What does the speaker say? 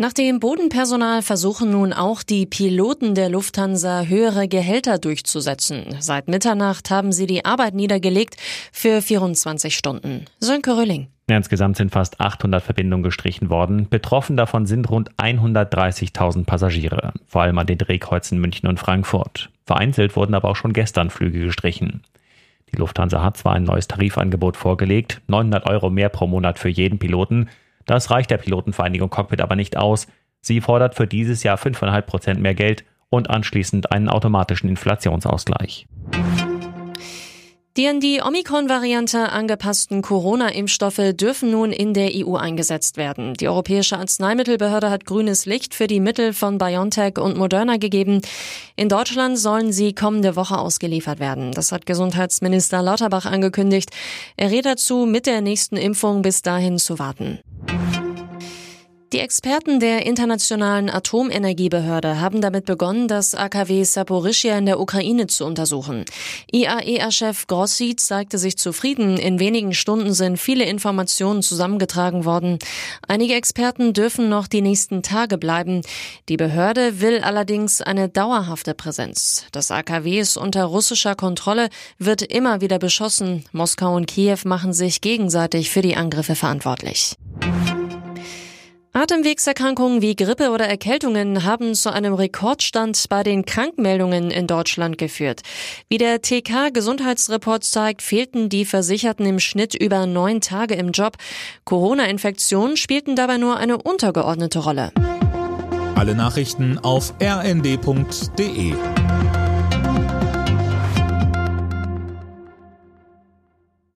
Nach dem Bodenpersonal versuchen nun auch die Piloten der Lufthansa höhere Gehälter durchzusetzen. Seit Mitternacht haben sie die Arbeit niedergelegt für 24 Stunden. Sönke Rölling. Insgesamt sind fast 800 Verbindungen gestrichen worden. Betroffen davon sind rund 130.000 Passagiere, vor allem an den Drehkreuzen München und Frankfurt. Vereinzelt wurden aber auch schon gestern Flüge gestrichen. Die Lufthansa hat zwar ein neues Tarifangebot vorgelegt, 900 Euro mehr pro Monat für jeden Piloten. Das reicht der Pilotenvereinigung Cockpit aber nicht aus. Sie fordert für dieses Jahr 5,5 Prozent mehr Geld und anschließend einen automatischen Inflationsausgleich. Die an die Omikron-Variante angepassten Corona-Impfstoffe dürfen nun in der EU eingesetzt werden. Die Europäische Arzneimittelbehörde hat grünes Licht für die Mittel von BioNTech und Moderna gegeben. In Deutschland sollen sie kommende Woche ausgeliefert werden. Das hat Gesundheitsminister Lauterbach angekündigt. Er rät dazu, mit der nächsten Impfung bis dahin zu warten. Die Experten der Internationalen Atomenergiebehörde haben damit begonnen, das AKW Saporischia in der Ukraine zu untersuchen. IAEA-Chef Grossi zeigte sich zufrieden. In wenigen Stunden sind viele Informationen zusammengetragen worden. Einige Experten dürfen noch die nächsten Tage bleiben. Die Behörde will allerdings eine dauerhafte Präsenz. Das AKW ist unter russischer Kontrolle, wird immer wieder beschossen. Moskau und Kiew machen sich gegenseitig für die Angriffe verantwortlich. Atemwegserkrankungen wie Grippe oder Erkältungen haben zu einem Rekordstand bei den Krankmeldungen in Deutschland geführt. Wie der TK Gesundheitsreport zeigt, fehlten die Versicherten im Schnitt über neun Tage im Job. Corona-Infektionen spielten dabei nur eine untergeordnete Rolle. Alle Nachrichten auf rnd.de